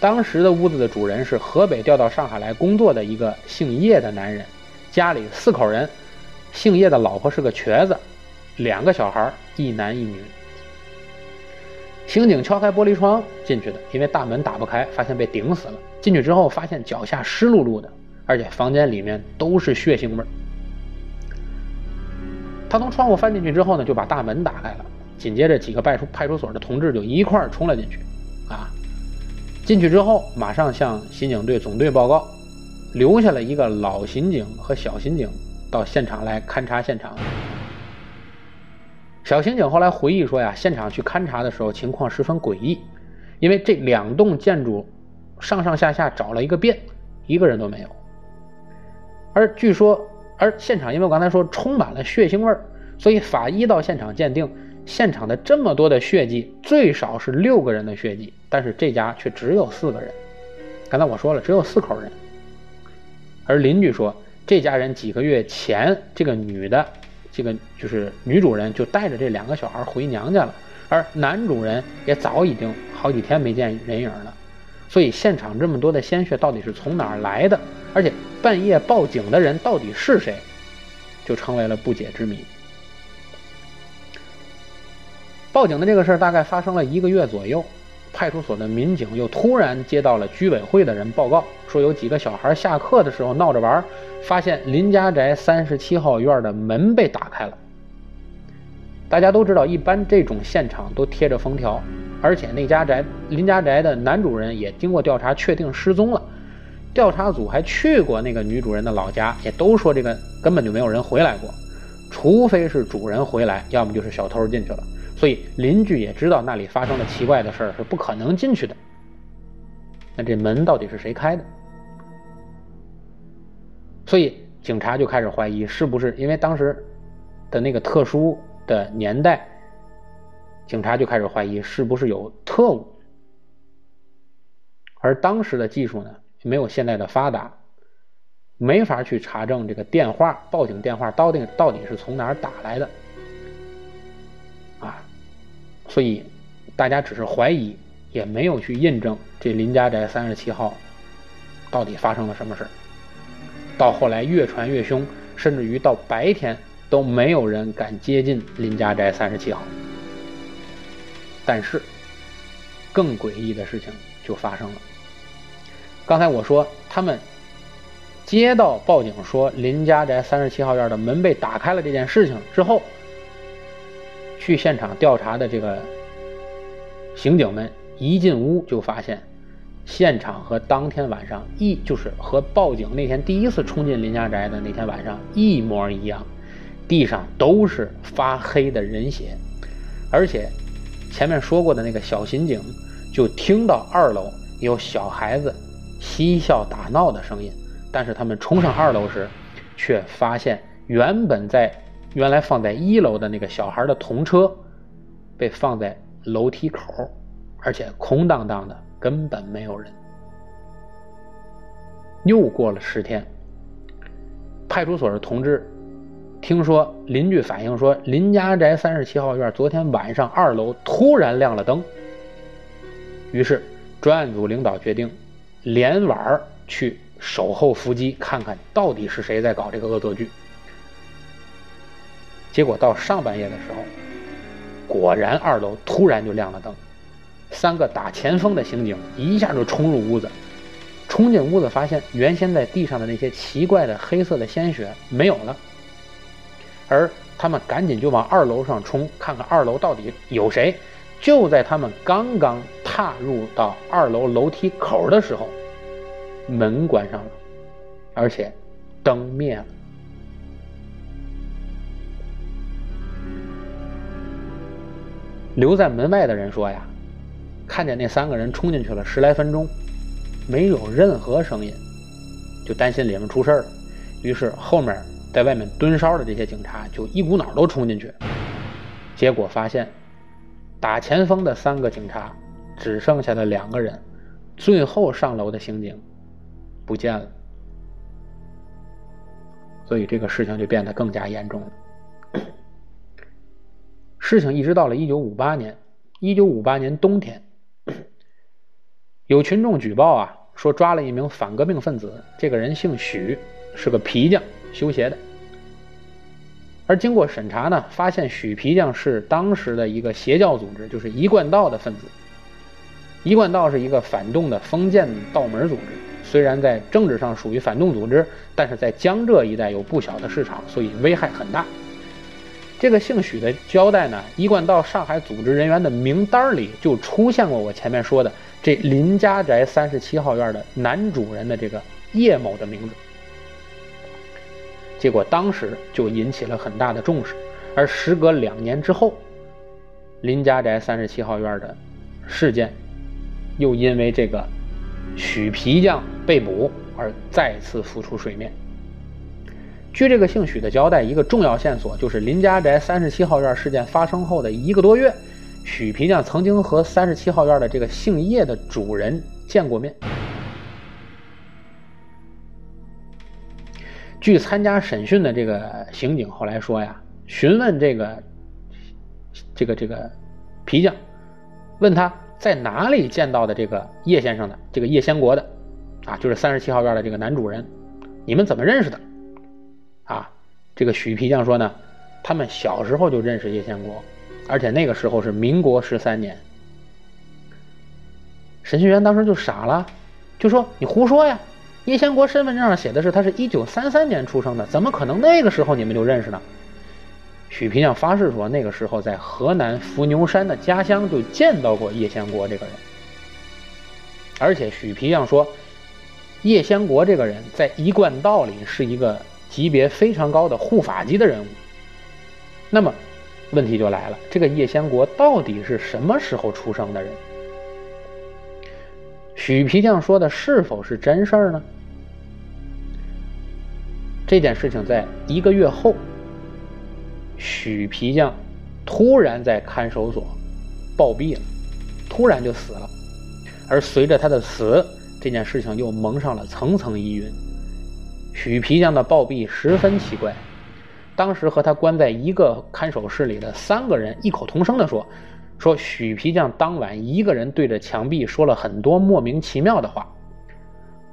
当时的屋子的主人是河北调到上海来工作的一个姓叶的男人，家里四口人，姓叶的老婆是个瘸子，两个小孩，一男一女。刑警敲开玻璃窗进去的，因为大门打不开，发现被顶死了。进去之后发现脚下湿漉漉的。而且房间里面都是血腥味儿。他从窗户翻进去之后呢，就把大门打开了。紧接着，几个派出派出所的同志就一块儿冲了进去。啊，进去之后，马上向刑警队总队报告，留下了一个老刑警和小刑警到现场来勘察现场。小刑警后来回忆说呀，现场去勘察的时候，情况十分诡异，因为这两栋建筑上上下下找了一个遍，一个人都没有。而据说，而现场因为我刚才说充满了血腥味儿，所以法医到现场鉴定，现场的这么多的血迹，最少是六个人的血迹，但是这家却只有四个人。刚才我说了，只有四口人。而邻居说，这家人几个月前，这个女的，这个就是女主人，就带着这两个小孩回娘家了，而男主人也早已经好几天没见人影了。所以现场这么多的鲜血到底是从哪儿来的？而且半夜报警的人到底是谁，就成为了不解之谜。报警的这个事儿大概发生了一个月左右，派出所的民警又突然接到了居委会的人报告，说有几个小孩下课的时候闹着玩，发现林家宅三十七号院的门被打开了。大家都知道，一般这种现场都贴着封条。而且那家宅林家宅的男主人也经过调查确定失踪了，调查组还去过那个女主人的老家，也都说这个根本就没有人回来过，除非是主人回来，要么就是小偷进去了。所以邻居也知道那里发生了奇怪的事儿，是不可能进去的。那这门到底是谁开的？所以警察就开始怀疑，是不是因为当时的那个特殊的年代，警察就开始怀疑是不是有特务。而当时的技术呢，没有现在的发达，没法去查证这个电话报警电话到底到底是从哪儿打来的，所以大家只是怀疑，也没有去印证这林家宅三十七号到底发生了什么事到后来越传越凶，甚至于到白天都没有人敢接近林家宅三十七号。但是，更诡异的事情就发生了。刚才我说，他们接到报警说林家宅三十七号院的门被打开了这件事情之后，去现场调查的这个刑警们一进屋就发现，现场和当天晚上一就是和报警那天第一次冲进林家宅的那天晚上一模一样，地上都是发黑的人血，而且前面说过的那个小刑警就听到二楼有小孩子。嬉笑打闹的声音，但是他们冲上二楼时，却发现原本在原来放在一楼的那个小孩的童车，被放在楼梯口，而且空荡荡的，根本没有人。又过了十天，派出所的同志听说邻居反映说，林家宅三十七号院昨天晚上二楼突然亮了灯，于是专案组领导决定。连晚去守候伏击，看看到底是谁在搞这个恶作剧。结果到上半夜的时候，果然二楼突然就亮了灯，三个打前锋的刑警一下就冲入屋子，冲进屋子发现原先在地上的那些奇怪的黑色的鲜血没有了，而他们赶紧就往二楼上冲，看看二楼到底有谁。就在他们刚刚踏入到二楼楼梯口的时候，门关上了，而且灯灭了。留在门外的人说：“呀，看见那三个人冲进去了十来分钟，没有任何声音，就担心里面出事了。于是后面在外面蹲梢的这些警察就一股脑都冲进去，结果发现。”打前锋的三个警察，只剩下了两个人，最后上楼的刑警不见了，所以这个事情就变得更加严重了。事情一直到了一九五八年，一九五八年冬天，有群众举报啊，说抓了一名反革命分子，这个人姓许，是个皮匠，修鞋的。而经过审查呢，发现许皮匠是当时的一个邪教组织，就是一贯道的分子。一贯道是一个反动的封建道门组织，虽然在政治上属于反动组织，但是在江浙一带有不小的市场，所以危害很大。这个姓许的交代呢，一贯到上海组织人员的名单里就出现过我前面说的这林家宅三十七号院的男主人的这个叶某的名字。结果当时就引起了很大的重视，而时隔两年之后，林家宅三十七号院的事件，又因为这个许皮匠被捕而再次浮出水面。据这个姓许的交代，一个重要线索就是林家宅三十七号院事件发生后的一个多月，许皮匠曾经和三十七号院的这个姓叶的主人见过面。据参加审讯的这个刑警后来说呀，询问这个这个这个皮匠，问他在哪里见到的这个叶先生的，这个叶先国的，啊，就是三十七号院的这个男主人，你们怎么认识的？这个许皮匠说呢，他们小时候就认识叶先国，而且那个时候是民国十三年。审讯员当时就傻了，就说你胡说呀。叶先国身份证上写的是他是一九三三年出生的，怎么可能那个时候你们就认识呢？许皮匠发誓说，那个时候在河南伏牛山的家乡就见到过叶先国这个人，而且许皮匠说，叶先国这个人在一贯道里是一个级别非常高的护法级的人物。那么，问题就来了，这个叶先国到底是什么时候出生的人？许皮匠说的是否是真事儿呢？这件事情在一个月后，许皮匠突然在看守所暴毙了，突然就死了。而随着他的死，这件事情又蒙上了层层疑云。许皮匠的暴毙十分奇怪。当时和他关在一个看守室里的三个人异口同声地说：“说许皮匠当晚一个人对着墙壁说了很多莫名其妙的话，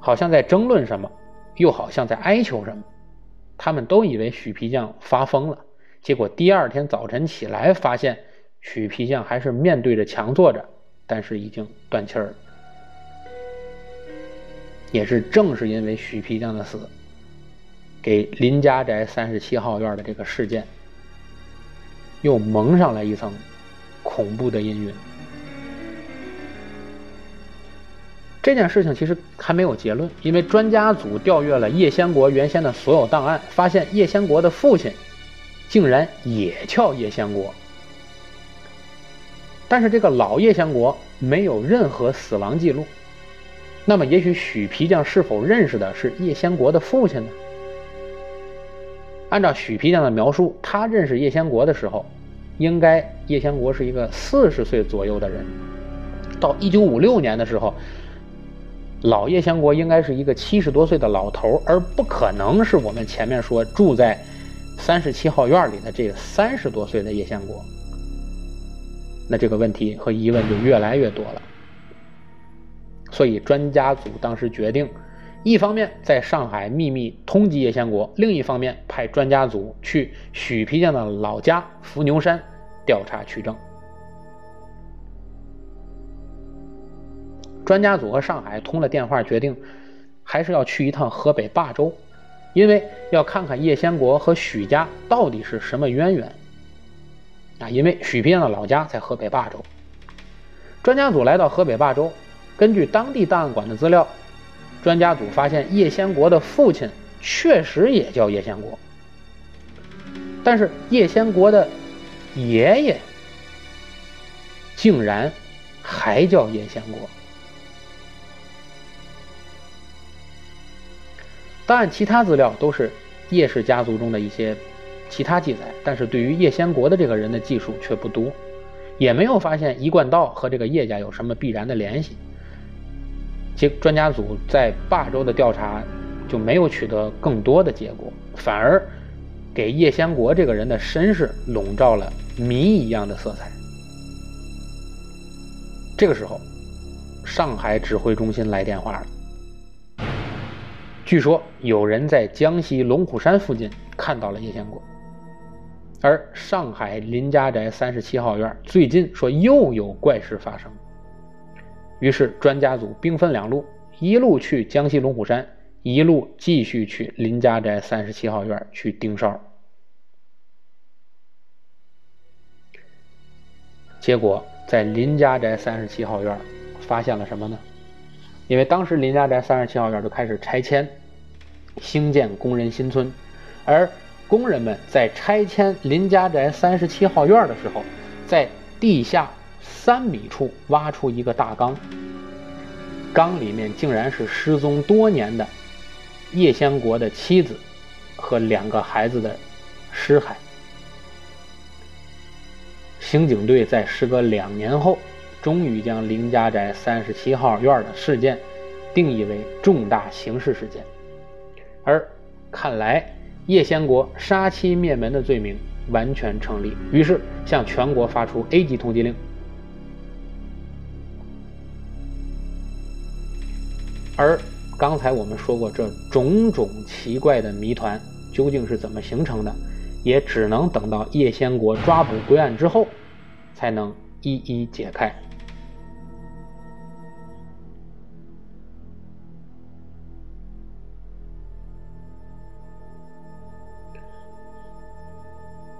好像在争论什么，又好像在哀求什么。他们都以为许皮匠发疯了。结果第二天早晨起来，发现许皮匠还是面对着墙坐着，但是已经断气儿了。也是正是因为许皮匠的死。”给林家宅三十七号院的这个事件，又蒙上了一层恐怖的阴云。这件事情其实还没有结论，因为专家组调阅了叶先国原先的所有档案，发现叶先国的父亲竟然也叫叶先国，但是这个老叶先国没有任何死亡记录。那么，也许许皮匠是否认识的是叶先国的父亲呢？按照许皮匠的描述，他认识叶先国的时候，应该叶先国是一个四十岁左右的人。到一九五六年的时候，老叶先国应该是一个七十多岁的老头，而不可能是我们前面说住在三十七号院里的这个三十多岁的叶先国。那这个问题和疑问就越来越多了。所以专家组当时决定。一方面在上海秘密通缉叶先国，另一方面派专家组去许皮匠的老家伏牛山调查取证。专家组和上海通了电话，决定还是要去一趟河北霸州，因为要看看叶先国和许家到底是什么渊源。啊，因为许皮匠的老家在河北霸州。专家组来到河北霸州，根据当地档案馆的资料。专家组发现叶先国的父亲确实也叫叶先国，但是叶先国的爷爷竟然还叫叶先国。档案其他资料都是叶氏家族中的一些其他记载，但是对于叶先国的这个人的记述却不多，也没有发现一贯道和这个叶家有什么必然的联系。其专家组在霸州的调查就没有取得更多的结果，反而给叶先国这个人的身世笼罩了谜一样的色彩。这个时候，上海指挥中心来电话了，据说有人在江西龙虎山附近看到了叶先国，而上海林家宅三十七号院最近说又有怪事发生。于是，专家组兵分两路，一路去江西龙虎山，一路继续去林家宅三十七号院去盯梢。结果，在林家宅三十七号院发现了什么呢？因为当时林家宅三十七号院就开始拆迁，兴建工人新村，而工人们在拆迁林家宅三十七号院的时候，在地下。三米处挖出一个大缸，缸里面竟然是失踪多年的叶先国的妻子和两个孩子的尸骸。刑警队在时隔两年后，终于将林家宅三十七号院的事件定义为重大刑事事件，而看来叶先国杀妻灭门的罪名完全成立，于是向全国发出 A 级通缉令。而刚才我们说过，这种种奇怪的谜团究竟是怎么形成的，也只能等到叶先国抓捕归案之后，才能一一解开。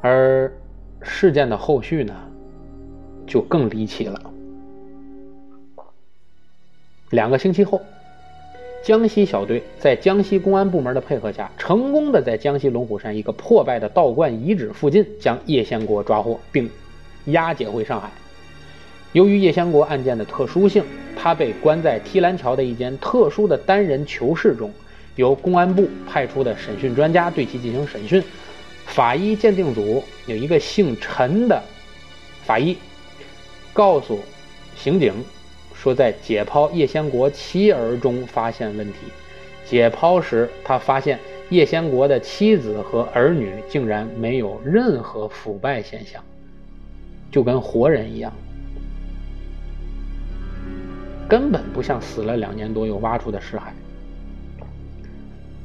而事件的后续呢，就更离奇了。两个星期后。江西小队在江西公安部门的配合下，成功的在江西龙虎山一个破败的道观遗址附近将叶先国抓获，并押解回上海。由于叶先国案件的特殊性，他被关在梯兰桥的一间特殊的单人囚室中，由公安部派出的审讯专家对其进行审讯，法医鉴定组有一个姓陈的法医，告诉刑警说，在解剖叶先国妻儿中发现问题。解剖时，他发现叶先国的妻子和儿女竟然没有任何腐败现象，就跟活人一样，根本不像死了两年多又挖出的尸骸。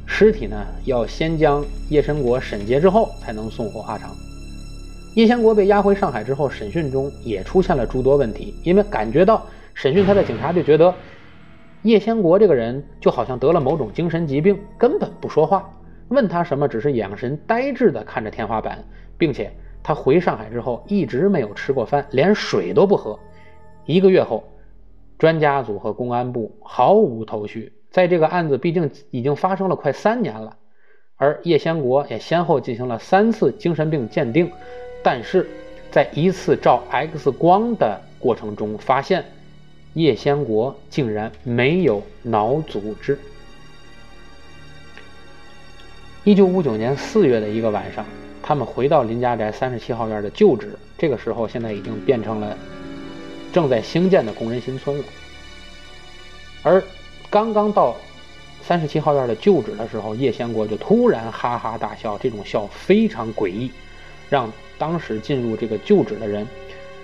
尸体呢，要先将叶先国审结之后，才能送火化场。叶先国被押回上海之后，审讯中也出现了诸多问题，因为感觉到审讯他的警察就觉得。叶先国这个人就好像得了某种精神疾病，根本不说话。问他什么，只是眼神呆滞地看着天花板，并且他回上海之后一直没有吃过饭，连水都不喝。一个月后，专家组和公安部毫无头绪。在这个案子毕竟已经发生了快三年了，而叶先国也先后进行了三次精神病鉴定，但是在一次照 X 光的过程中发现。叶先国竟然没有脑组织。一九五九年四月的一个晚上，他们回到林家宅三十七号院的旧址。这个时候，现在已经变成了正在兴建的工人新村了。而刚刚到三十七号院的旧址的时候，叶先国就突然哈哈大笑，这种笑非常诡异，让当时进入这个旧址的人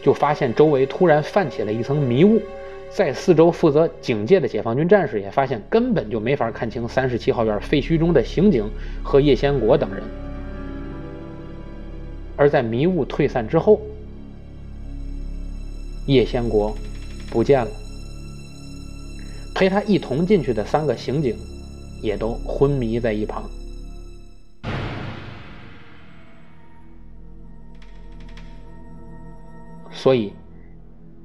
就发现周围突然泛起了一层迷雾。在四周负责警戒的解放军战士也发现，根本就没法看清三十七号院废墟中的刑警和叶先国等人。而在迷雾退散之后，叶先国不见了，陪他一同进去的三个刑警也都昏迷在一旁。所以。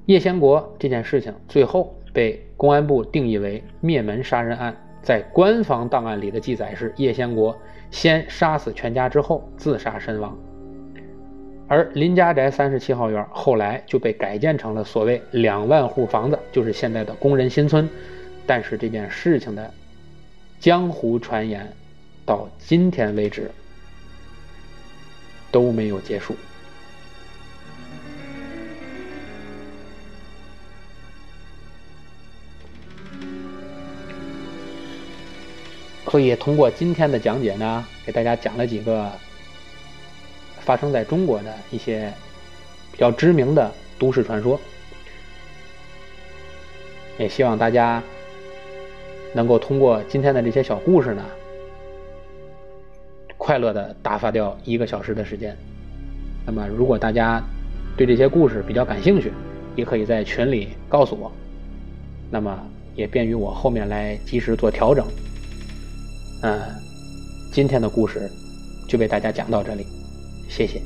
叶先国这件事情最后被公安部定义为灭门杀人案，在官方档案里的记载是叶先国先杀死全家之后自杀身亡，而林家宅三十七号院后来就被改建成了所谓两万户房子，就是现在的工人新村。但是这件事情的江湖传言到今天为止都没有结束。所以通过今天的讲解呢，给大家讲了几个发生在中国的一些比较知名的都市传说，也希望大家能够通过今天的这些小故事呢，快乐的打发掉一个小时的时间。那么，如果大家对这些故事比较感兴趣，也可以在群里告诉我，那么也便于我后面来及时做调整。嗯，今天的故事就为大家讲到这里，谢谢。